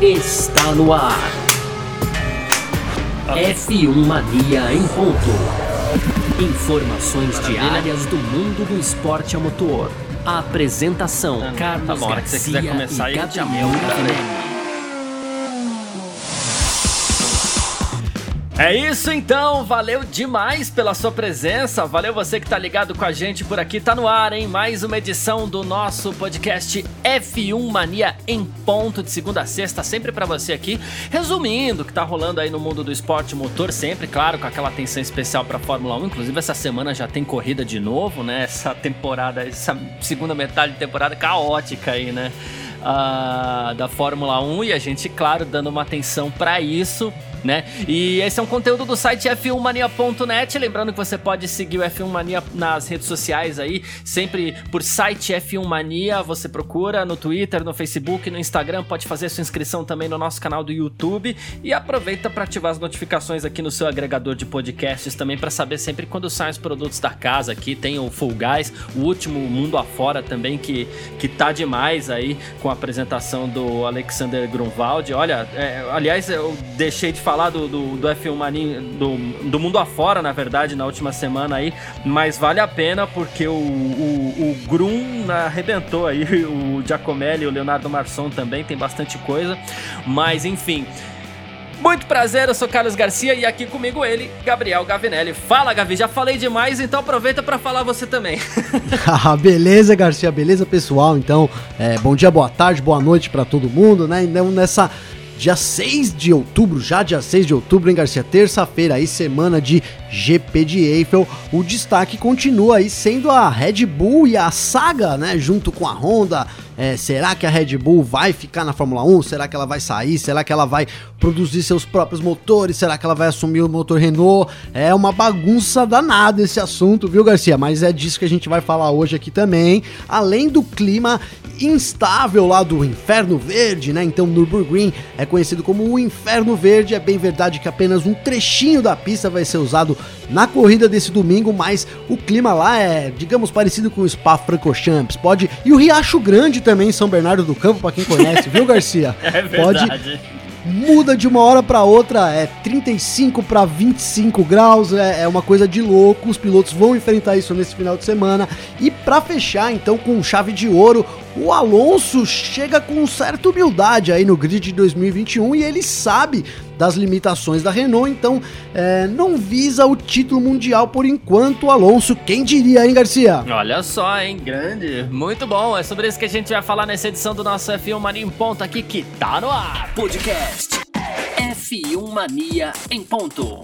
está no ar. F1 Mania em ponto. Informações diárias do mundo do esporte a motor. A apresentação: Tá Carlos bom, a hora que você Garcia quiser começar e Gabriel apoio, É isso então, valeu demais pela sua presença, valeu você que tá ligado com a gente por aqui, tá no ar, hein? Mais uma edição do nosso podcast F1 Mania em ponto de segunda a sexta, sempre pra você aqui, resumindo o que tá rolando aí no mundo do esporte motor, sempre, claro, com aquela atenção especial pra Fórmula 1, inclusive essa semana já tem corrida de novo, né? Essa temporada, essa segunda metade de temporada caótica aí, né? Ah, da Fórmula 1 e a gente, claro, dando uma atenção pra isso né? E esse é um conteúdo do site f1mania.net. Lembrando que você pode seguir o F1 Mania nas redes sociais aí, sempre por site F1 Mania. Você procura no Twitter, no Facebook, no Instagram. Pode fazer sua inscrição também no nosso canal do YouTube. E aproveita para ativar as notificações aqui no seu agregador de podcasts também para saber sempre quando saem os produtos da casa aqui. Tem o Full Guys, o último Mundo Afora também, que, que tá demais aí com a apresentação do Alexander Grunwald. Olha, é, aliás, eu deixei de falar do, do, do F1 Mania, do, do mundo afora, na verdade, na última semana aí, mas vale a pena porque o, o, o Grum arrebentou aí, o Giacomelli, o Leonardo Marçom também, tem bastante coisa, mas enfim. Muito prazer, eu sou Carlos Garcia e aqui comigo ele, Gabriel Gavinelli. Fala, Gavi, já falei demais, então aproveita para falar você também. Beleza, Garcia, beleza, pessoal? Então, é, bom dia, boa tarde, boa noite pra todo mundo, né? Então, nessa dia 6 de outubro, já dia 6 de outubro, hein, Garcia? Terça-feira aí, semana de GP de Eiffel. O destaque continua aí sendo a Red Bull e a saga, né? Junto com a Honda. É, será que a Red Bull vai ficar na Fórmula 1? Será que ela vai sair? Será que ela vai produzir seus próprios motores? Será que ela vai assumir o motor Renault? É uma bagunça danada esse assunto, viu, Garcia? Mas é disso que a gente vai falar hoje aqui também. Além do clima instável lá do Inferno Verde, né? Então Nürburgring é conhecido como o Inferno Verde. É bem verdade que apenas um trechinho da pista vai ser usado na corrida desse domingo, mas o clima lá é, digamos, parecido com o Spa Francorchamps. Pode e o Riacho Grande também, em São Bernardo do Campo, para quem conhece, viu, Garcia? É Pode verdade. muda de uma hora para outra, é 35 para 25 graus, é, é uma coisa de louco. Os pilotos vão enfrentar isso nesse final de semana. E para fechar, então, com chave de ouro, o Alonso chega com certa humildade aí no grid de 2021 e ele sabe das limitações da Renault, então é, não visa o título mundial por enquanto. Alonso, quem diria, hein, Garcia? Olha só, hein? Grande. Muito bom. É sobre isso que a gente vai falar nessa edição do nosso F1 Mania em ponto aqui que tá no ar. Podcast F1 Mania em ponto.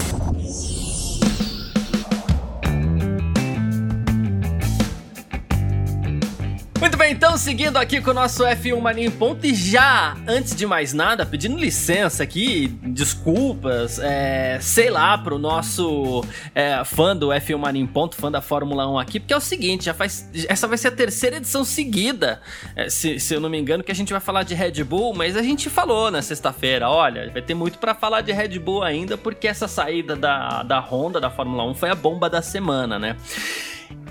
Bem, então seguindo aqui com o nosso F1 Mania em ponto e já, antes de mais nada, pedindo licença aqui, desculpas, é, sei lá, pro nosso é, fã do F1 Mania em ponto, fã da Fórmula 1 aqui, porque é o seguinte, já faz, essa vai ser a terceira edição seguida, é, se, se eu não me engano, que a gente vai falar de Red Bull, mas a gente falou na sexta-feira, olha, vai ter muito pra falar de Red Bull ainda, porque essa saída da, da Honda, da Fórmula 1, foi a bomba da semana, né?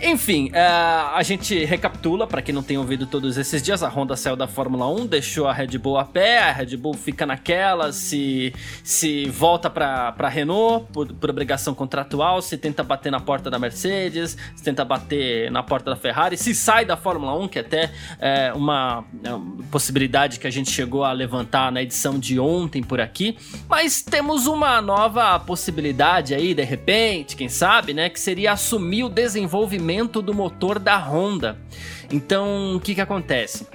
Enfim, é, a gente recapitula, para quem não tem ouvido todos esses dias, a Honda saiu da Fórmula 1, deixou a Red Bull a pé, a Red Bull fica naquela, se, se volta para a Renault por, por obrigação contratual, se tenta bater na porta da Mercedes, se tenta bater na porta da Ferrari, se sai da Fórmula 1, que até é uma, é uma possibilidade que a gente chegou a levantar na edição de ontem por aqui, mas temos uma nova possibilidade aí, de repente, quem sabe, né, que seria assumir o desenvolvimento do motor da Honda. Então, o que que acontece?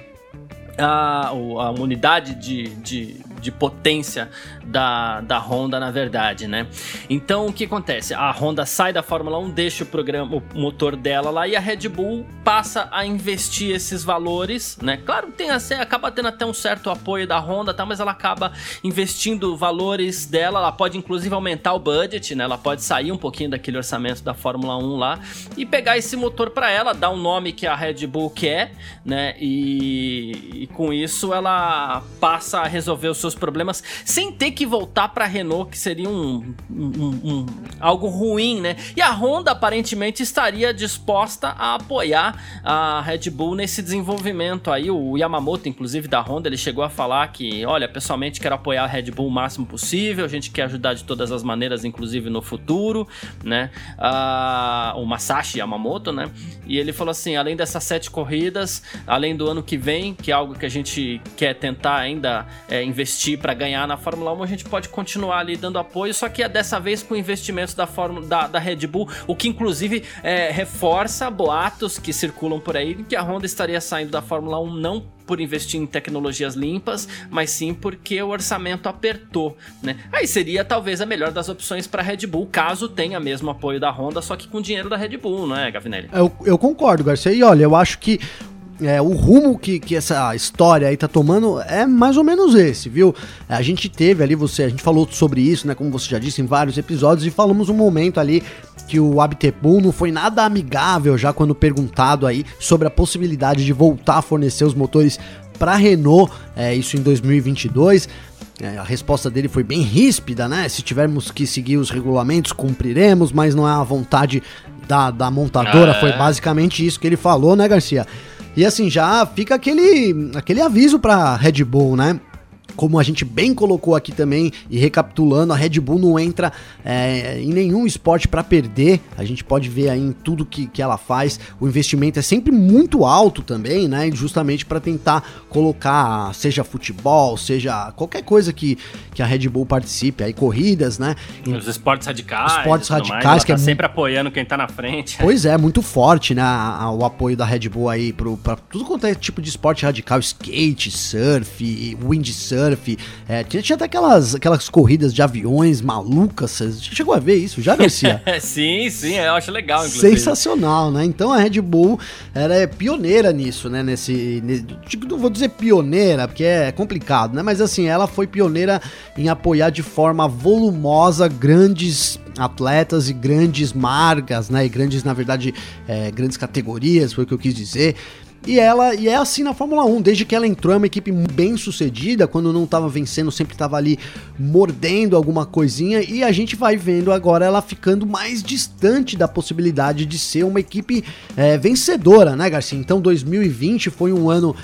A, a unidade de, de, de potência da, da Honda, na verdade, né? Então, o que acontece? A Honda sai da Fórmula 1, deixa o programa, o motor dela lá e a Red Bull passa a investir esses valores, né? Claro, tem assim, acaba tendo até um certo apoio da Honda, tá? Mas ela acaba investindo valores dela, ela pode inclusive aumentar o budget, né? Ela pode sair um pouquinho daquele orçamento da Fórmula 1 lá e pegar esse motor para ela, dar um nome que a Red Bull quer, né? E, e com isso ela passa a resolver os seus problemas sem ter que voltar para Renault, que seria um, um, um, algo ruim, né? E a Honda aparentemente estaria disposta a apoiar a Red Bull nesse desenvolvimento aí. O Yamamoto, inclusive da Honda, ele chegou a falar que, olha, pessoalmente quero apoiar a Red Bull o máximo possível, a gente quer ajudar de todas as maneiras, inclusive no futuro, né? Uh, o Masashi Yamamoto, né? E ele falou assim, além dessas sete corridas, além do ano que vem, que é algo que a gente quer tentar ainda é, investir para ganhar na Fórmula 1, a gente pode continuar ali dando apoio, só que é dessa vez com investimentos da, Fórmula, da, da Red Bull, o que inclusive é, reforça boatos que circulam por aí que a Honda estaria saindo da Fórmula 1 não por investir em tecnologias limpas, mas sim porque o orçamento apertou, né? Aí seria talvez a melhor das opções para a Red Bull, caso tenha mesmo apoio da Honda, só que com dinheiro da Red Bull, não é, Gavinelli? Eu, eu concordo, Garcia. E olha, eu acho que é, o rumo que, que essa história aí tá tomando é mais ou menos esse, viu? A gente teve ali, você, a gente falou sobre isso, né? Como você já disse em vários episódios, e falamos um momento ali que o Abtepul não foi nada amigável já quando perguntado aí sobre a possibilidade de voltar a fornecer os motores para Renault, é, isso em 2022. É, a resposta dele foi bem ríspida, né? Se tivermos que seguir os regulamentos, cumpriremos, mas não é a vontade da, da montadora. Ah, é. Foi basicamente isso que ele falou, né, Garcia? E assim, já fica aquele, aquele aviso pra Red Bull, né? Como a gente bem colocou aqui também, e recapitulando, a Red Bull não entra é, em nenhum esporte para perder. A gente pode ver aí em tudo que, que ela faz. O investimento é sempre muito alto também, né? Justamente para tentar colocar, seja futebol, seja qualquer coisa que, que a Red Bull participe, aí corridas, né? Os esportes radicais. Esportes radicais, mais, que tá é sempre apoiando quem tá na frente. Pois é, muito forte, né? O apoio da Red Bull aí pro, pra tudo quanto é tipo de esporte radical, skate, surf, windsurf surf. É, tinha, tinha até aquelas, aquelas corridas de aviões malucas. Você chegou a ver isso já, Garcia? sim, sim, eu acho legal, inclusive. Sensacional, né? Então a Red Bull era é pioneira nisso, né? Nesse, nesse. Não vou dizer pioneira, porque é complicado, né? Mas assim, ela foi pioneira em apoiar de forma volumosa grandes atletas e grandes marcas, né? E grandes, na verdade, é, grandes categorias, foi o que eu quis dizer. E ela e é assim na Fórmula 1, desde que ela entrou, é uma equipe bem sucedida, quando não estava vencendo, sempre estava ali mordendo alguma coisinha, e a gente vai vendo agora ela ficando mais distante da possibilidade de ser uma equipe é, vencedora, né, Garcia? Então 2020 foi um ano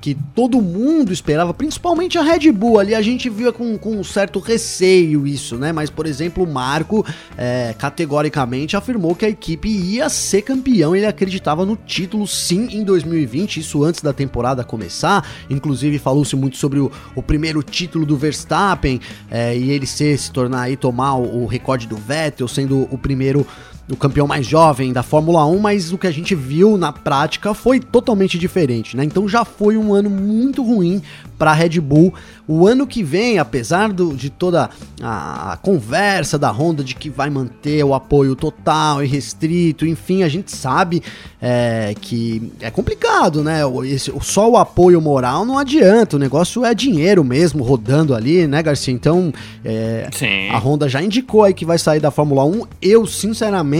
que todo mundo esperava, principalmente a Red Bull. Ali a gente via com, com um certo receio isso, né? Mas, por exemplo, o Marco é, categoricamente afirmou que a equipe ia ser campeão. Ele acreditava no título sim em 2020, isso antes da temporada começar. Inclusive, falou-se muito sobre o, o, primeiro título do Verstappen é, e ele ser, se tornar aí, tomar o, o recorde do Vettel, sendo o primeiro o campeão mais jovem da Fórmula 1, mas o que a gente viu na prática foi totalmente diferente, né? Então já foi um ano muito ruim para a Red Bull. O ano que vem, apesar do, de toda a, conversa da Honda de que vai manter o apoio total e restrito, enfim, a gente sabe é, que é complicado, né? Esse, só o apoio moral não adianta, o negócio é dinheiro mesmo rodando ali, né, Garcia? Então, é, a Honda já indicou aí que vai sair da Fórmula 1. Eu, sinceramente,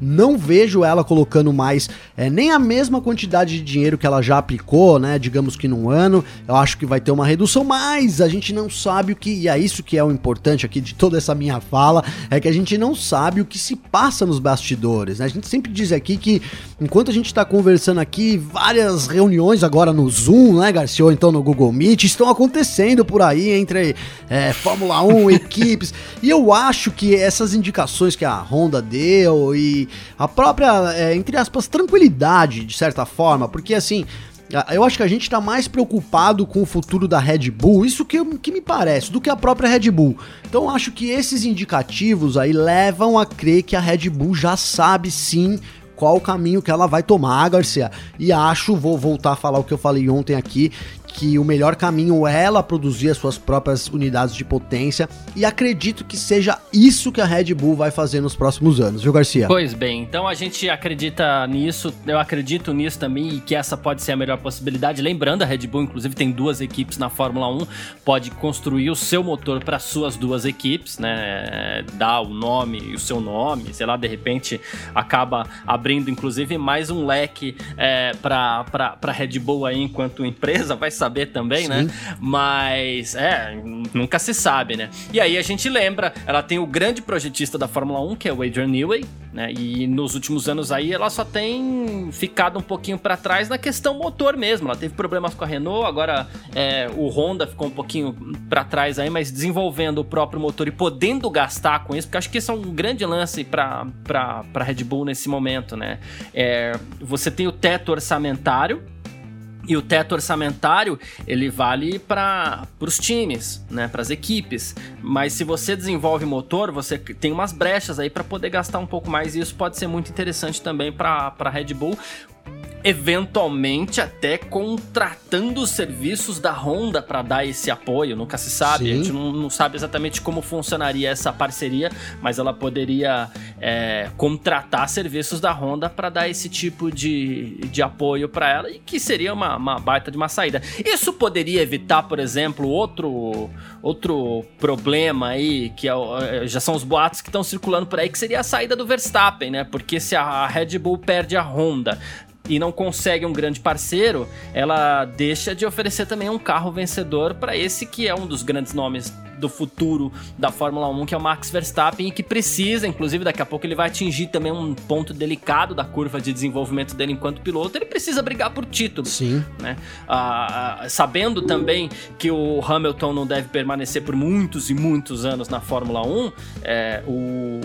não vejo ela colocando mais é, nem a mesma quantidade de dinheiro que ela já aplicou, né? Digamos que num ano. Eu acho que vai ter uma redução, mas a gente não sabe o que, e é isso que é o importante aqui de toda essa minha fala, é que a gente não sabe o que se passa nos bastidores, né? A gente sempre diz aqui que enquanto a gente está conversando aqui, várias reuniões agora no Zoom, né, Garcia, ou então no Google Meet, estão acontecendo por aí entre é, Fórmula 1, equipes, e eu acho que essas indicações que a Honda deu e a própria, é, entre aspas, tranquilidade, de certa forma, porque assim, eu acho que a gente está mais preocupado com o futuro da Red Bull, isso que, que me parece, do que a própria Red Bull. Então acho que esses indicativos aí levam a crer que a Red Bull já sabe sim qual o caminho que ela vai tomar, Garcia. E acho, vou voltar a falar o que eu falei ontem aqui, que o melhor caminho é ela produzir as suas próprias unidades de potência e acredito que seja isso que a Red Bull vai fazer nos próximos anos, viu, Garcia? Pois bem, então a gente acredita nisso, eu acredito nisso também e que essa pode ser a melhor possibilidade. Lembrando, a Red Bull, inclusive, tem duas equipes na Fórmula 1, pode construir o seu motor para suas duas equipes, né? Dar o nome e o seu nome, sei lá, de repente acaba abrindo inclusive, mais um leque é, para Red Bull aí enquanto empresa, vai saber também, né? Sim. né? Mas, é, nunca se sabe, né? E aí a gente lembra, ela tem o grande projetista da Fórmula 1, que é o Adrian Newey, né? E nos últimos anos aí ela só tem ficado um pouquinho para trás na questão motor mesmo. Ela teve problemas com a Renault, agora é, o Honda ficou um pouquinho para trás aí, mas desenvolvendo o próprio motor e podendo gastar com isso, porque acho que esse é um grande lance para Red Bull nesse momento, né? É, você tem o teto orçamentário, e o teto orçamentário, ele vale para os times, né, para as equipes. Mas se você desenvolve motor, você tem umas brechas aí para poder gastar um pouco mais e isso pode ser muito interessante também para a Red Bull eventualmente até contratando os serviços da Honda para dar esse apoio, nunca se sabe. Sim. A gente não, não, sabe exatamente como funcionaria essa parceria, mas ela poderia é, contratar serviços da Honda para dar esse tipo de, de apoio para ela e que seria uma, uma baita de uma saída. Isso poderia evitar, por exemplo, outro, outro problema aí, que é, é já são os boatos que estão circulando por aí, que seria a saída do Verstappen, né? Porque se a Red Bull perde a Honda, e não consegue um grande parceiro, ela deixa de oferecer também um carro vencedor para esse que é um dos grandes nomes do futuro da Fórmula 1, que é o Max Verstappen, e que precisa, inclusive daqui a pouco ele vai atingir também um ponto delicado da curva de desenvolvimento dele enquanto piloto, ele precisa brigar por título. Sim. Né? Ah, ah, sabendo também que o Hamilton não deve permanecer por muitos e muitos anos na Fórmula 1, é, o...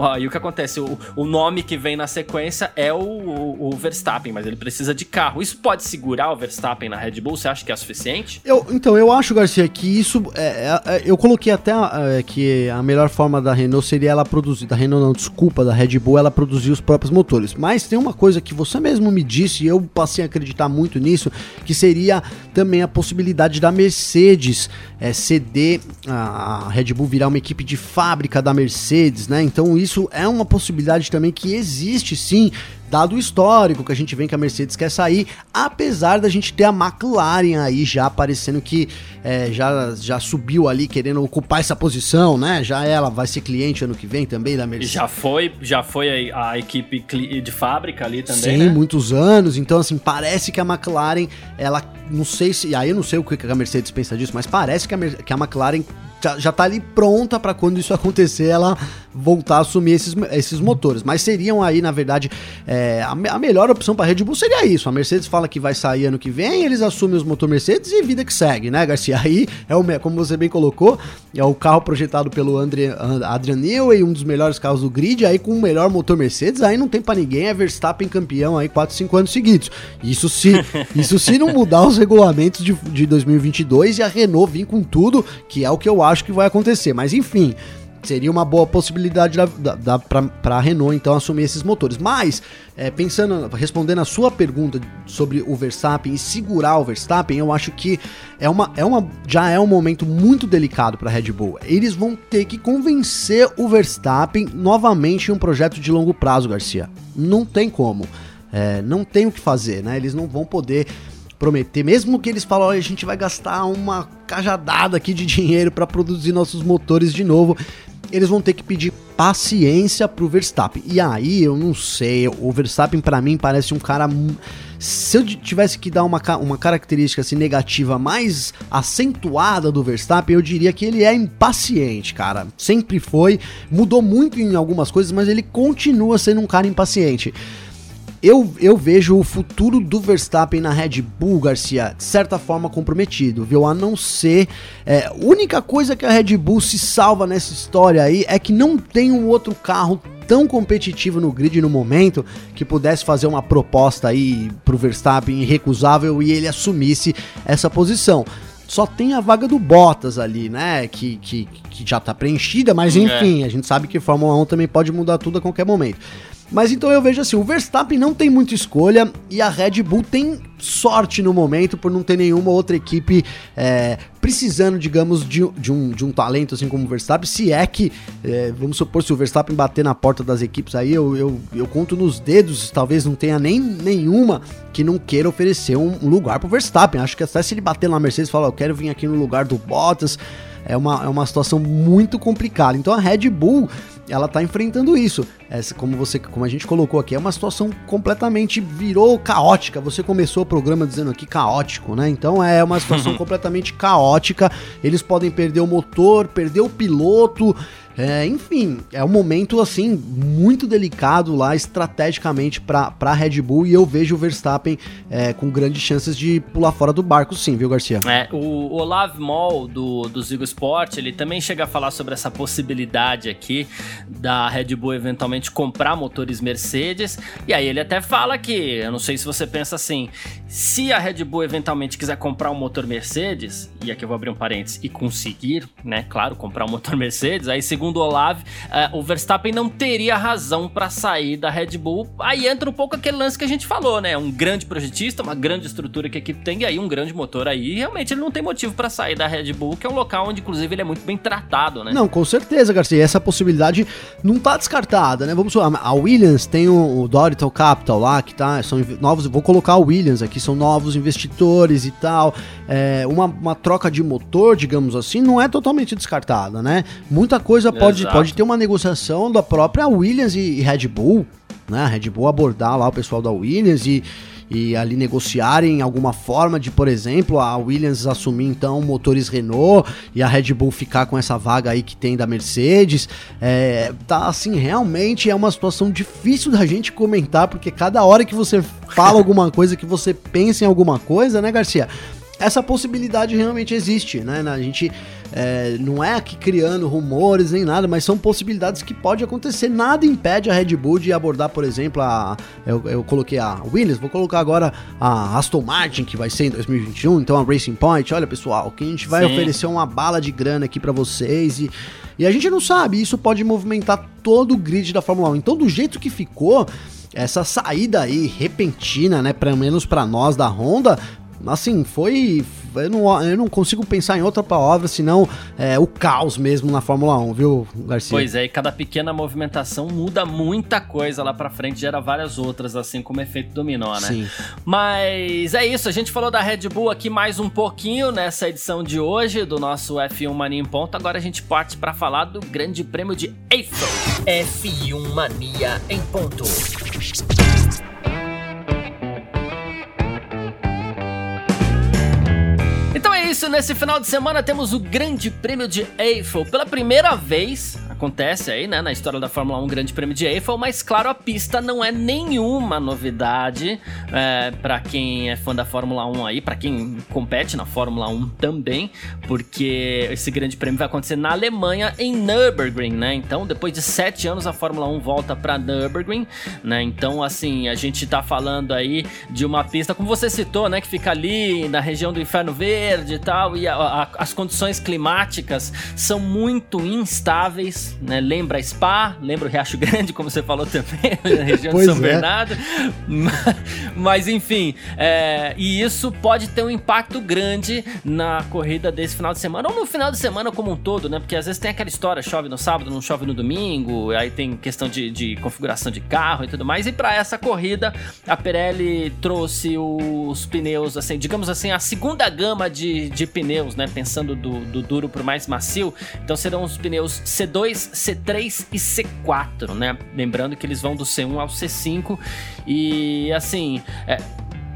Ah, e o que acontece? O, o, nome que vem na sequência é o, o, o, Verstappen, mas ele precisa de carro. Isso pode segurar o Verstappen na Red Bull? Você acha que é suficiente? Eu, então, eu acho, Garcia, que isso é, é, é eu coloquei até uh, que a melhor forma da Renault seria ela produzir, da Renault não, desculpa, da Red Bull, ela produzir os próprios motores. Mas tem uma coisa que você mesmo me disse, e eu passei a acreditar muito nisso, que seria também a possibilidade da Mercedes é, ceder a Red Bull virar uma equipe de fábrica da Mercedes, né? Então isso é uma possibilidade também que existe sim dado o histórico que a gente vê que a Mercedes quer sair, apesar da gente ter a McLaren aí já parecendo que é, já, já subiu ali querendo ocupar essa posição, né? Já ela vai ser cliente ano que vem também da Mercedes. Já foi, já foi a, a equipe de fábrica ali também, Sim, né? muitos anos. Então assim, parece que a McLaren, ela não sei se, aí eu não sei o que a Mercedes pensa disso, mas parece que a, que a McLaren já, já tá ali pronta para quando isso acontecer ela voltar a assumir esses, esses motores. Mas seriam aí, na verdade, é, a, a, melhor opção para Red Bull seria isso. A Mercedes fala que vai sair ano que vem, eles assumem os motor Mercedes e vida que segue, né, Garcia? Aí é o, como você bem colocou, é o carro projetado pelo André, Adrian Newey, um dos melhores carros do grid, aí com o melhor motor Mercedes, aí não tem para ninguém, é Verstappen campeão aí 4, 5 anos seguidos. Isso se, isso se não mudar os regulamentos de, de 2022 e a Renault vir com tudo, que é o que eu acho que vai acontecer. Mas enfim, seria uma boa possibilidade para a Renault então assumir esses motores. Mas, é, pensando, respondendo a sua pergunta sobre o Verstappen e segurar o Verstappen, eu acho que é uma, é uma, já é um momento muito delicado para a Red Bull. Eles vão ter que convencer o Verstappen novamente em um projeto de longo prazo, Garcia. Não tem como. É, não tem o que fazer, né? Eles não vão poder prometer, mesmo que eles falem, a gente vai gastar uma cajadada aqui de dinheiro para produzir nossos motores de novo, eles vão ter que pedir paciência pro Verstappen. E aí, eu não sei, o Verstappen para mim parece um cara se eu tivesse que dar uma, uma característica assim, negativa mais acentuada do Verstappen, eu diria que ele é impaciente, cara. Sempre foi, mudou muito em algumas coisas, mas ele continua sendo um cara impaciente eu, eu vejo o futuro do Verstappen na Red Bull, Garcia, de certa forma comprometido, viu? A não ser. É, a única coisa que a Red Bull se salva nessa história aí é que não tem um outro carro tão competitivo no grid no momento que pudesse fazer uma proposta aí pro Verstappen irrecusável e ele assumisse essa posição só tem a vaga do Bottas ali, né? Que, que, que já tá preenchida, mas é. enfim, é. a gente sabe que Fórmula 1 também pode mudar tudo a qualquer momento. Mas então eu vejo assim, o Verstappen não tem muita escolha e a Red Bull tem sorte no momento por não ter nenhuma outra equipe é, precisando, digamos, de, de, um, de um talento assim como o Verstappen. Se é que, é, vamos supor, se o Verstappen bater na porta das equipes aí, eu, eu, eu conto nos dedos, talvez não tenha nem nenhuma que não queira oferecer um, lugar pro Verstappen. Acho que até se ele bater na Mercedes e falar, eu quero vir aqui no lugar do Bottas, é uma, é uma situação muito complicada. Então a Red Bull ela tá enfrentando isso. Essa, como você, como a gente colocou aqui, é uma situação completamente virou caótica. Você começou o programa dizendo aqui caótico, né? Então é uma situação completamente caótica. Eles podem perder o motor, perder o piloto. É, enfim, é um momento assim muito delicado lá estrategicamente para a Red Bull e eu vejo o Verstappen é, com grandes chances de pular fora do barco, sim, viu, Garcia? É, o Olav Moll do, do Zigo Sport ele também chega a falar sobre essa possibilidade aqui da Red Bull eventualmente comprar motores Mercedes e aí ele até fala que, eu não sei se você pensa assim, se a Red Bull eventualmente quiser comprar um motor Mercedes, e aqui eu vou abrir um parênteses, e conseguir, né, claro, comprar um motor Mercedes, aí segundo segundo o Olav, uh, o Verstappen não teria razão para sair da Red Bull. Aí entra um pouco aquele lance que a gente falou, né? Um grande projetista, uma grande estrutura que a equipe tem, e aí um grande motor aí. realmente ele não tem motivo para sair da Red Bull, que é um local onde, inclusive, ele é muito bem tratado, né? Não, com certeza, Garcia. Essa possibilidade não tá descartada, né? Vamos a Williams tem o, o Dorital Capital lá, que tá. São novos. Vou colocar o Williams aqui, são novos investidores e tal. É, uma, uma troca de motor, digamos assim, não é totalmente descartada, né? Muita coisa pode, pode ter uma negociação da própria Williams e, Red Bull, né? A Red Bull abordar lá o pessoal da Williams e, e ali negociarem alguma forma de, por exemplo, a Williams assumir então motores Renault e a Red Bull ficar com essa vaga aí que tem da Mercedes. É, tá assim, realmente é uma situação difícil da gente comentar, porque cada hora que você fala alguma coisa, que você pensa em alguma coisa, né, Garcia? Essa possibilidade realmente existe, né? A gente é, não é aqui criando rumores nem nada, mas são possibilidades que pode acontecer. Nada impede a Red Bull de abordar, por exemplo, a. Eu, eu coloquei a Williams, vou colocar agora a Aston Martin, que vai ser em 2021, então a Racing Point. Olha, pessoal, que a gente vai Sim. oferecer uma bala de grana aqui para vocês e. E a gente não sabe, isso pode movimentar todo o grid da Fórmula 1. Então, do jeito que ficou, essa saída aí repentina, né, pelo menos para nós da Honda, assim, foi. Eu não, eu não consigo pensar em outra palavra senão é, o caos mesmo na Fórmula 1, viu, Garcia? Pois é, e cada pequena movimentação muda muita coisa lá pra frente, gera várias outras, assim como efeito dominó, né? Sim. Mas é isso, a gente falou da Red Bull aqui mais um pouquinho nessa edição de hoje do nosso F1 Mania em Ponto. Agora a gente parte para falar do Grande Prêmio de Eiffel. F1 Mania em Ponto. Nesse final de semana temos o Grande Prêmio de Eiffel. Pela primeira vez, acontece aí, né, na história da Fórmula 1, Grande Prêmio de Eiffel, mas claro, a pista não é nenhuma novidade é, para quem é fã da Fórmula 1 aí, para quem compete na Fórmula 1 também, porque esse Grande Prêmio vai acontecer na Alemanha, em Nürburgring, né? Então, depois de sete anos, a Fórmula 1 volta para Nürburgring, né? Então, assim, a gente tá falando aí de uma pista, como você citou, né, que fica ali na região do Inferno Verde e tal, e a, a, as condições climáticas são muito instáveis né? Lembra Spa, lembra o Riacho Grande, como você falou também, na região pois de São é. Bernardo. Mas, enfim, é, e isso pode ter um impacto grande na corrida desse final de semana, ou no final de semana como um todo, né? Porque às vezes tem aquela história, chove no sábado, não chove no domingo, aí tem questão de, de configuração de carro e tudo mais. E para essa corrida, a Pirelli trouxe os pneus, assim, digamos assim, a segunda gama de, de pneus, né? Pensando do, do duro pro mais macio. Então serão os pneus C2, C3 e C4, né? Lembrando que eles vão do C1 ao C5 e assim. É,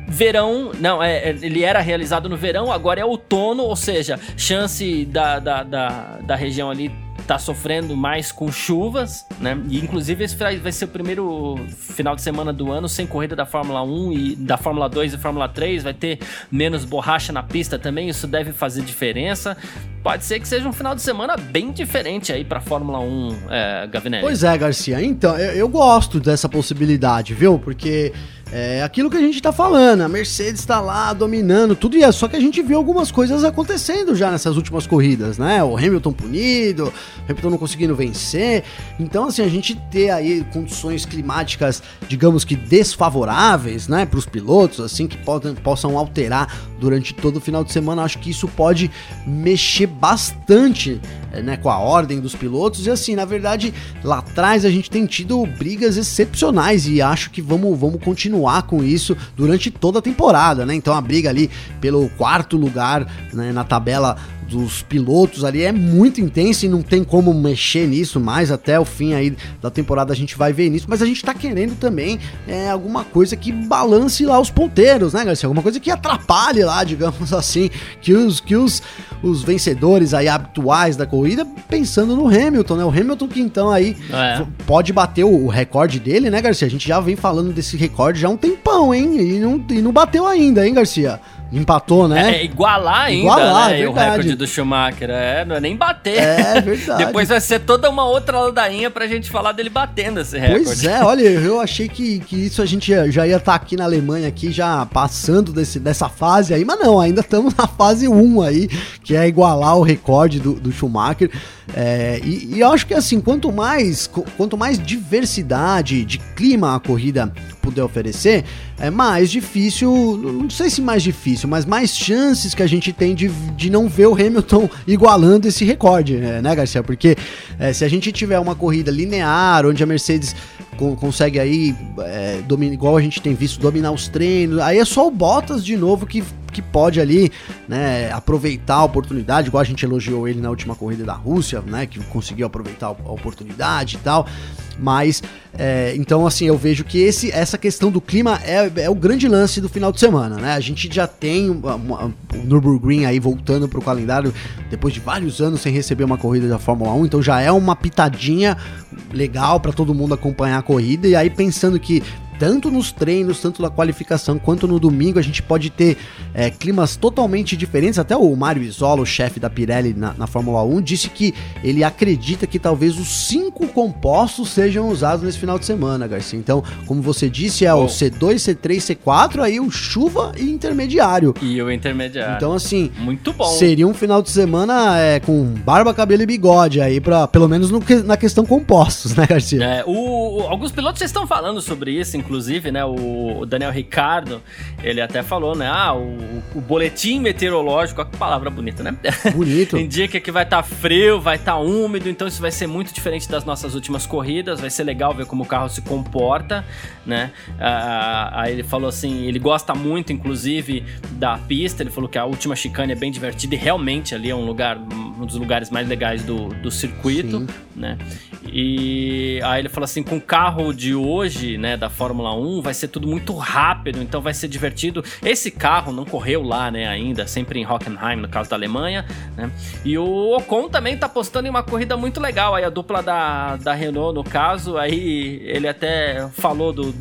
verão, não, é, é, ele era realizado no verão, agora é outono, ou seja, chance da, da, da, da região ali tá sofrendo mais com chuvas, né? E inclusive esse vai ser o primeiro final de semana do ano sem corrida da Fórmula 1 e da Fórmula 2 e Fórmula 3, vai ter menos borracha na pista também, isso deve fazer diferença. Pode ser que seja um final de semana bem diferente aí pra Fórmula 1, é, Gavinelli. Pois é, Garcia. Então, eu, eu gosto dessa possibilidade, viu? Porque é aquilo que a gente tá falando, a Mercedes tá lá dominando tudo, e é só que a gente viu algumas coisas acontecendo já nessas últimas corridas, né? O Hamilton punido, o Hamilton não conseguindo vencer. Então, assim, a gente ter aí condições climáticas, digamos que desfavoráveis, né, para os pilotos, assim, que podem, possam alterar durante todo o final de semana, acho que isso pode mexer bastante né, com a ordem dos pilotos. E assim, na verdade, lá atrás a gente tem tido brigas excepcionais e acho que vamos, vamos continuar com isso durante toda a temporada, né? Então a briga ali pelo quarto lugar né, na tabela dos pilotos ali é muito intensa e não tem como mexer nisso mais até o fim aí da temporada a gente vai ver nisso, mas a gente tá querendo também é, alguma coisa que balance lá os ponteiros, né, Garcia? Alguma coisa que atrapalhe lá, digamos assim, que os, que os, os vencedores aí habituais da corrida, pensando no Hamilton, né? O Hamilton que então aí é. pode bater o, o, recorde dele, né, Garcia? A gente já vem falando desse recorde já há um tempão, hein? E não, e não bateu ainda, hein, Garcia? Empatou, né? É, é igualar ainda, igualar, né? É o recorde do Schumacher. É, não é nem bater. É verdade. Depois vai ser toda uma outra ladainha pra gente falar dele batendo esse recorde. Pois é, olha, eu achei que, que isso a gente já ia estar tá aqui na Alemanha, aqui já passando desse, dessa fase aí, mas não, ainda estamos na fase 1 aí, que é igualar o recorde do, do Schumacher. É, e, e, eu acho que assim, quanto mais, quanto mais diversidade de clima a corrida puder oferecer, é mais difícil, não sei se mais difícil, mas mais chances que a gente tem de, de não ver o Hamilton igualando esse recorde, é, né, Garcia? Porque é, se a gente tiver uma corrida linear, onde a Mercedes consegue aí, é, domina, igual a gente tem visto, dominar os treinos, aí é só o Bottas de novo que que pode ali, né, aproveitar a oportunidade, igual a gente elogiou ele na última corrida da Rússia, né, que conseguiu aproveitar a oportunidade e tal. Mas, é, então, assim, eu vejo que esse, essa questão do clima é, é o grande lance do final de semana, né? A gente já tem o Nürburgring aí voltando para o calendário depois de vários anos sem receber uma corrida da Fórmula 1, então já é uma pitadinha legal para todo mundo acompanhar a corrida. E aí, pensando que tanto nos treinos, tanto na qualificação, quanto no domingo, a gente pode ter é, climas totalmente diferentes. Até o Mário Isola, o chefe da Pirelli na, na, Fórmula 1, disse que ele acredita que talvez os cinco compostos sejam usados nesse final de semana, Garcia. Então, como você disse, é o C2, C3, C4, aí o chuva e intermediário. E o intermediário. Então, assim, muito bom. Seria um final de semana é, com barba, cabelo e bigode aí, pra, pelo menos no, na questão compostos, né, Garcia? É, o, o, alguns pilotos estão falando sobre isso, inclusive, né, o, Daniel Ricardo, ele até falou, né, ah, o, o boletim meteorológico, a palavra bonita, né? Bonito. Indica que vai estar tá frio, vai estar tá úmido, então isso vai ser muito diferente das nossas últimas corridas, vai ser legal ver como o carro se comporta, né? Ah, aí ele falou assim, ele gosta muito, inclusive, da pista, ele falou que a última chicane é bem divertida e realmente ali é um lugar, um dos lugares mais legais do, do circuito, Sim. né? E aí ele falou assim, com o carro de hoje, né, da Fórmula Fórmula 1, vai ser tudo muito rápido, então vai ser divertido. Esse carro não correu lá, né, ainda, sempre em Hockenheim, no caso da Alemanha, né? E o Ocon também tá postando em uma corrida muito legal, aí a dupla da, da Renault, no caso, aí ele até falou do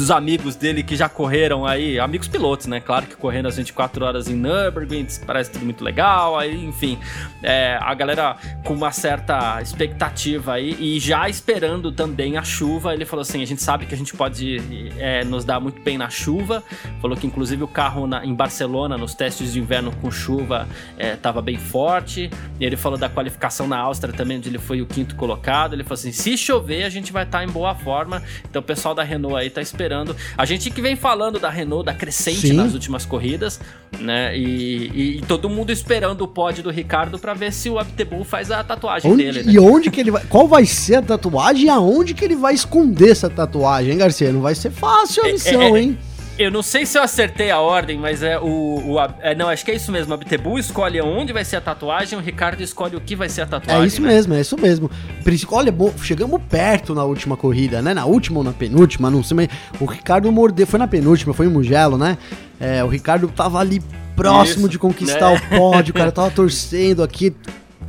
dos amigos dele que já correram aí, amigos pilotos, né? Claro que correndo as 24 horas em Nürburgring, parece tudo muito legal, aí, enfim, é, a galera com uma certa expectativa aí e já esperando também a chuva. Ele falou assim: a gente sabe que a gente pode é, nos dar muito bem na chuva. Falou que inclusive o carro na, em Barcelona, nos testes de inverno com chuva, estava é, bem forte. Ele falou da qualificação na Áustria também, onde ele foi o quinto colocado. Ele falou assim: se chover, a gente vai estar tá em boa forma. Então o pessoal da Renault aí tá esperando esperando. A gente que vem falando da Renault, da crescente Sim. nas últimas corridas, né? E, e, e, todo mundo esperando o pódio do Ricardo para ver se o Abtebull faz a tatuagem onde, dele. Né? E onde que ele vai. Qual vai ser a tatuagem e aonde que ele vai esconder essa tatuagem, hein, Garcia? Não vai ser fácil a é, missão, é, é, hein? Eu não sei se eu acertei a ordem, mas é o. o é, não, acho que é isso mesmo. A Abtebu escolhe onde vai ser a tatuagem, o Ricardo escolhe o que vai ser a tatuagem. É isso né? mesmo, é isso mesmo. Olha, bom, chegamos perto na última corrida, né? Na última ou na penúltima, não sei, mas o Ricardo mordeu. Foi na penúltima, foi em Mugello, né? É, o Ricardo tava ali próximo isso, de conquistar né? o pódio, o cara tava torcendo aqui,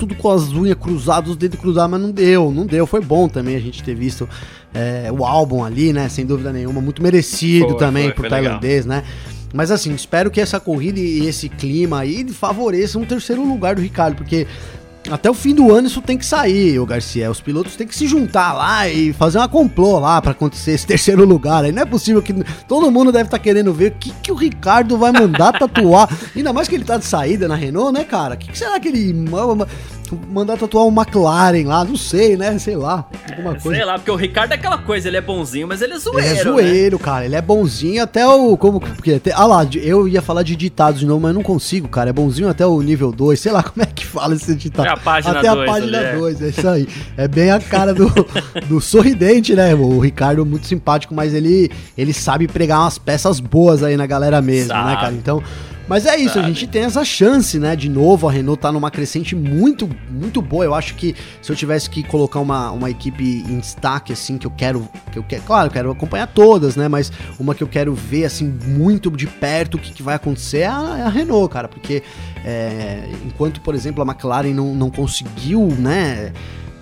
tudo com as unhas cruzadas, os dedos cruzados, mas não deu, não deu. Foi bom também a gente ter visto é, o álbum ali, né? Sem dúvida nenhuma, muito merecido foi, também foi, pro foi tailandês, legal. né? Mas assim, espero que essa corrida e esse clima aí favoreçam um terceiro lugar do Ricardo, porque até o fim do ano isso tem que sair, o Garcia. Os pilotos têm que se juntar lá e fazer uma complô lá para acontecer esse terceiro lugar. Aí não é possível que todo mundo deve estar tá querendo ver o que, que o Ricardo vai mandar tatuar. Ainda mais que ele tá de saída na Renault, né, cara? O que, que será que ele mandar tatuar um McLaren lá, não sei, né? Sei lá, alguma coisa. Sei lá, porque o Ricardo é aquela coisa, ele é bonzinho, mas ele é zoeiro. Ele é zoeiro, né? cara, ele é bonzinho até o. Como, porque, até, ah lá, eu ia falar de ditados de novo, mas não consigo, cara. É bonzinho até o nível 2, sei lá como é que fala esse ditado. É a página até dois, a página 2, é. é isso aí. É bem a cara do, do sorridente, né? O Ricardo é muito simpático, mas ele, ele sabe pregar umas peças boas aí na galera mesmo, né, sabe. né, cara? Então. Mas é isso, sabe? a gente tem essa chance, né? De novo, a Renault tá numa crescente muito, muito boa. Eu acho que se eu tivesse que colocar uma, uma equipe em destaque, assim, que eu quero. Que eu quero claro, eu quero acompanhar todas, né? Mas uma que eu quero ver, assim, muito de perto o que, que vai acontecer é a, é a Renault, cara. Porque é, enquanto, por exemplo, a McLaren não, não conseguiu, né?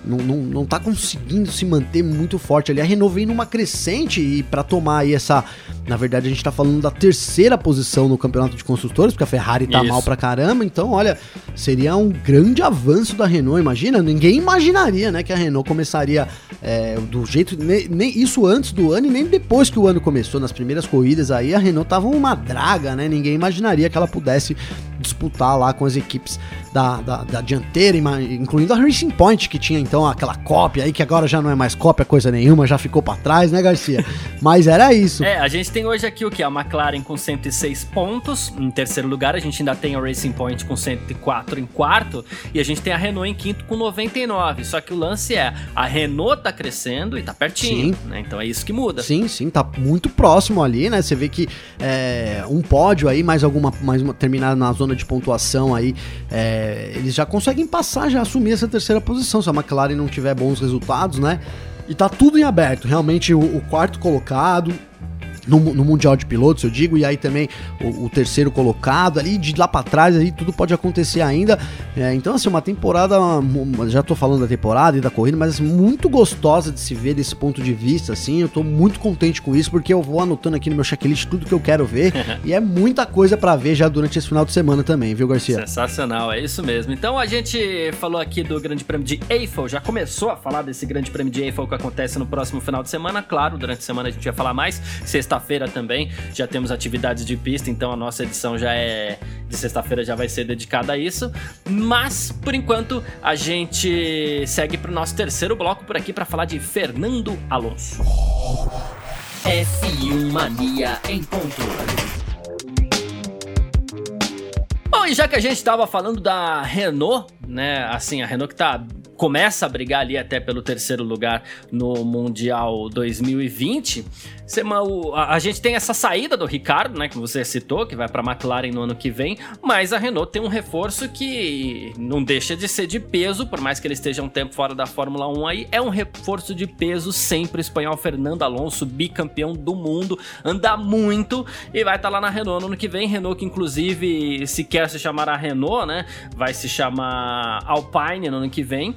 Não, não, não tá conseguindo se manter muito forte ali. A Renault vem numa crescente e para tomar aí essa. Na verdade, a gente tá falando da terceira posição no campeonato de construtores, porque a Ferrari tá Isso. mal pra caramba. Então, olha, seria um grande avanço da Renault. Imagina, ninguém imaginaria, né, que a Renault começaria é, do jeito. Nem, nem, isso antes do ano e nem depois que o ano começou. Nas primeiras corridas aí, a Renault tava uma draga, né? Ninguém imaginaria que ela pudesse disputar lá com as equipes da, da, da, dianteira, incluindo a Racing Point, que tinha então aquela cópia aí, que agora já não é mais cópia coisa nenhuma, já ficou para trás, né, Garcia? Mas era isso. É, a gente tem hoje aqui o que? A McLaren com 106 pontos em terceiro lugar, a gente ainda tem a Racing Point com 104 em quarto, e a gente tem a Renault em quinto com 99. Só que o lance é, a Renault tá crescendo e tá pertinho, sim. né? Então é isso que muda. Sim, sim, tá muito próximo ali, né? Você vê que é, um pódio aí, mais alguma, mais uma terminada na zona de pontuação aí, é, eles já conseguem passar, já assumir essa terceira posição, se a McLaren não tiver bons resultados, né? E tá tudo em aberto. Realmente, o, o quarto colocado, no, no, Mundial de Pilotos, eu digo, e aí também o, o terceiro colocado ali, de lá para trás, aí tudo pode acontecer ainda. É, então, assim, uma temporada, já tô falando da temporada e da corrida, mas assim, muito gostosa de se ver desse ponto de vista, assim, eu tô muito contente com isso, porque eu vou anotando aqui no meu checklist tudo que eu quero ver, e é muita coisa para ver já durante esse final de semana também, viu, Garcia? Sensacional, é isso mesmo. Então, a gente falou aqui do Grande Prêmio de Eiffel, já começou a falar desse Grande Prêmio de Eiffel que acontece no próximo final de semana, claro, durante a semana a gente vai falar mais, sexta sexta-feira também já temos atividades de pista, então a nossa edição já é de sexta-feira já vai ser dedicada a isso. Mas por enquanto a gente segue para o nosso terceiro bloco por aqui para falar de Fernando Alonso. F1 Mania em ponto. Bom, e já que a gente estava falando da Renault, né? Assim, a Renault que tá começa a brigar ali até pelo terceiro lugar no Mundial 2020. A gente tem essa saída do Ricardo, né, que você citou, que vai para a McLaren no ano que vem, mas a Renault tem um reforço que não deixa de ser de peso, por mais que ele esteja um tempo fora da Fórmula 1 aí, é um reforço de peso sempre. O espanhol Fernando Alonso, bicampeão do mundo, anda muito e vai estar tá lá na Renault no ano que vem, Renault que inclusive se quer se chamar a Renault, né, vai se chamar Alpine no ano que vem,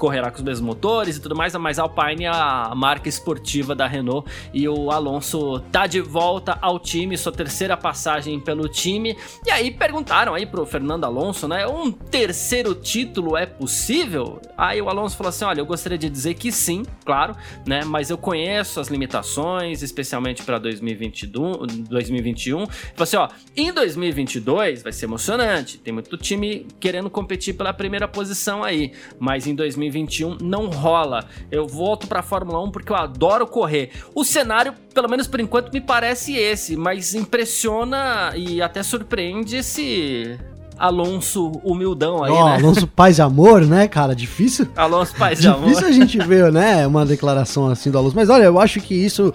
correrá com os mesmos motores e tudo mais, mas Alpine é a marca esportiva da Renault e o Alonso tá de volta ao time, sua terceira passagem pelo time. E aí perguntaram aí pro Fernando Alonso, né, um terceiro título é possível? Aí o Alonso falou assim: "Olha, eu gostaria de dizer que sim, claro, né, mas eu conheço as limitações, especialmente para 2021, 2021. Falou assim, ó, em 2022 vai ser emocionante, tem muito time querendo competir pela primeira posição aí, mas em 2022 2021 não rola. Eu volto para a Fórmula 1 porque eu adoro correr. O cenário, pelo menos por enquanto, me parece esse, mas impressiona e até surpreende esse Alonso humildão aí, oh, né? Alonso Paz e Amor, né, cara? Difícil. Alonso Paz e Amor. Difícil a gente ver, né, uma declaração assim do Alonso. Mas olha, eu acho que isso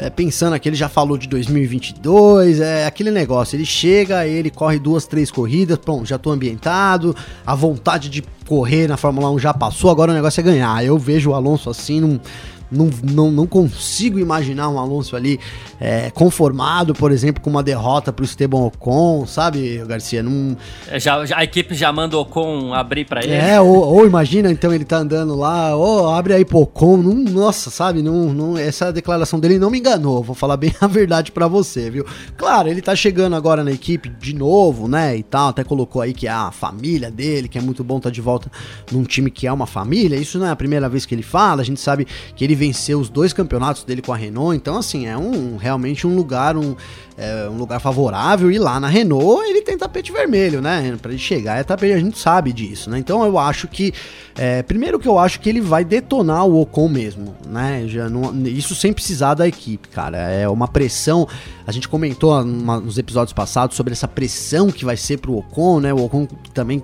é, pensando aqui, ele já falou de 2022, é aquele negócio, ele chega, ele corre duas, três corridas, pronto, já tô ambientado, a vontade de correr na Fórmula 1 já passou, agora o negócio é ganhar. Eu vejo o Alonso assim, num, não, não, não consigo imaginar um Alonso ali é, conformado, por exemplo, com uma derrota pro Esteban Ocon, sabe, Garcia? Não... É, já, já, a equipe já manda o Ocon abrir para ele. É, ou, ou, imagina, então, ele tá andando lá, ou abre aí pro Ocon, não, nossa, sabe? Não, não, essa declaração dele não me enganou, vou falar bem a verdade para você, viu? Claro, ele tá chegando agora na equipe de novo, né, e tal, até colocou aí que é a família dele, que é muito bom estar tá de volta num time que é uma família, isso não é a primeira vez que ele fala, a gente sabe que ele venceu os dois campeonatos dele com a Renault, então assim, é um realmente um lugar um, é, um lugar favorável e lá na Renault ele tem tapete vermelho, né? Para ele chegar é tapete, a gente sabe disso, né? Então eu acho que é, primeiro que eu acho que ele vai detonar o Ocon mesmo, né? Já não, isso sem precisar da equipe, cara. É uma pressão. A gente comentou numa, nos episódios passados sobre essa pressão que vai ser pro Ocon, né? O Ocon também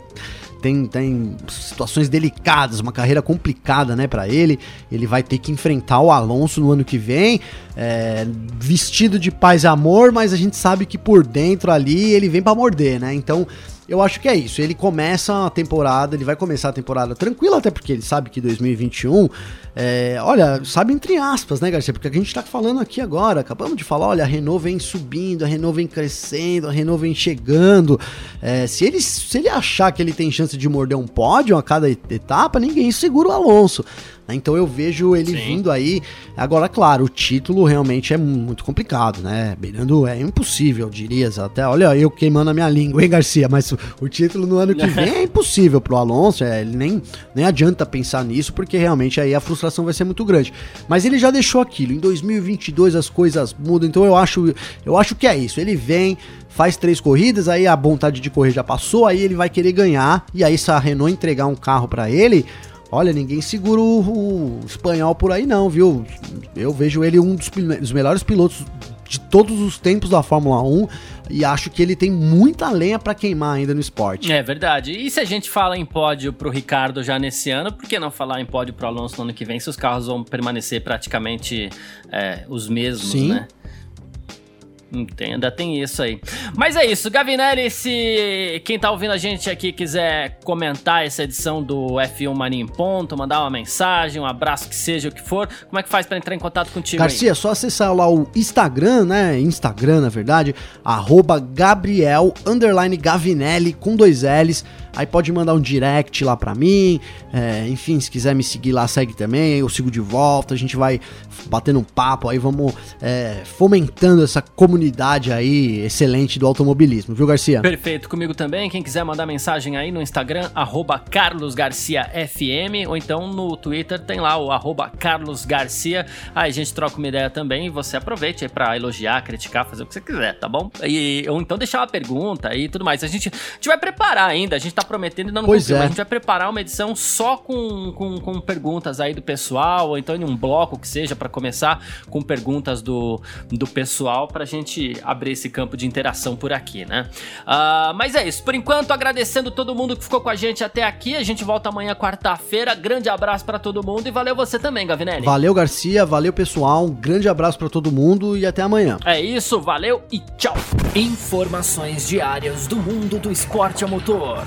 tem, tem situações delicadas, uma carreira complicada, né, para ele. Ele vai ter que enfrentar o Alonso no ano que vem, é, vestido de paz e amor, mas a gente sabe que por dentro ali ele vem para morder, né? Então eu acho que é isso. Ele começa a temporada, ele vai começar a temporada tranquilo, até porque ele sabe que 2021, é, olha, sabe entre aspas, né, Garcia? Porque a gente tá falando aqui agora, acabamos de falar, olha, a Renault vem subindo, a Renault vem crescendo, a Renault vem chegando. É, se, ele, se ele achar que ele tem chance de morder um pódio a cada etapa, ninguém segura o Alonso. Né? Então eu vejo ele Sim. vindo aí. Agora, claro, o título realmente é muito complicado, né? Beirando é impossível, diria até. Olha, eu queimando a minha língua, hein, Garcia? Mas o título no ano que vem é impossível pro Alonso. É, ele nem, nem adianta pensar nisso, porque realmente aí a frustração vai ser muito grande. Mas ele já deixou aquilo. Em 2022 as coisas mudam. Então eu acho, eu acho que é isso. Ele vem, faz três corridas, aí a vontade de correr já passou, aí ele vai querer ganhar. E aí, se a Renault entregar um carro para ele Olha, ninguém segura o, o, espanhol por aí não, viu? Eu vejo ele um dos, dos melhores pilotos de todos os tempos da Fórmula 1 e acho que ele tem muita lenha para queimar ainda no esporte. É verdade. E se a gente fala em pódio pro Ricardo já nesse ano, por que não falar em pódio pro Alonso no ano que vem, se os carros vão permanecer praticamente é, os mesmos, Sim. né? Tem, ainda tem isso aí. Mas é isso, Gavinelli, se quem tá ouvindo a gente aqui quiser comentar essa edição do F1 Mania em Ponto, mandar uma mensagem, um abraço, que seja o que for, como é que faz para entrar em contato contigo Garcia, aí? só acessar lá o Instagram, né? Instagram, na verdade, arroba Gabriel, Gavinelli, com dois L's. Aí pode mandar um direct lá pra mim. É, enfim, se quiser me seguir lá, segue também. Eu sigo de volta. A gente vai batendo um papo aí, vamos é, fomentando essa comunidade aí excelente do automobilismo, viu, Garcia? Perfeito, comigo também. Quem quiser mandar mensagem aí no Instagram, carlosgarciafm, ou então no Twitter tem lá o carlosgarcia. Aí a gente troca uma ideia também e você aproveite aí pra elogiar, criticar, fazer o que você quiser, tá bom? E, ou então deixar uma pergunta e tudo mais. A gente, a gente vai preparar ainda, a gente tá prometendo ainda não pois é. a gente vai preparar uma edição só com, com, com perguntas aí do pessoal, ou então em um bloco que seja para começar com perguntas do, do pessoal pra gente abrir esse campo de interação por aqui, né? Uh, mas é isso, por enquanto agradecendo todo mundo que ficou com a gente até aqui, a gente volta amanhã quarta-feira, grande abraço para todo mundo e valeu você também, Gavinelli. Valeu Garcia, valeu pessoal, um grande abraço para todo mundo e até amanhã. É isso, valeu e tchau. Informações diárias do mundo do esporte a motor.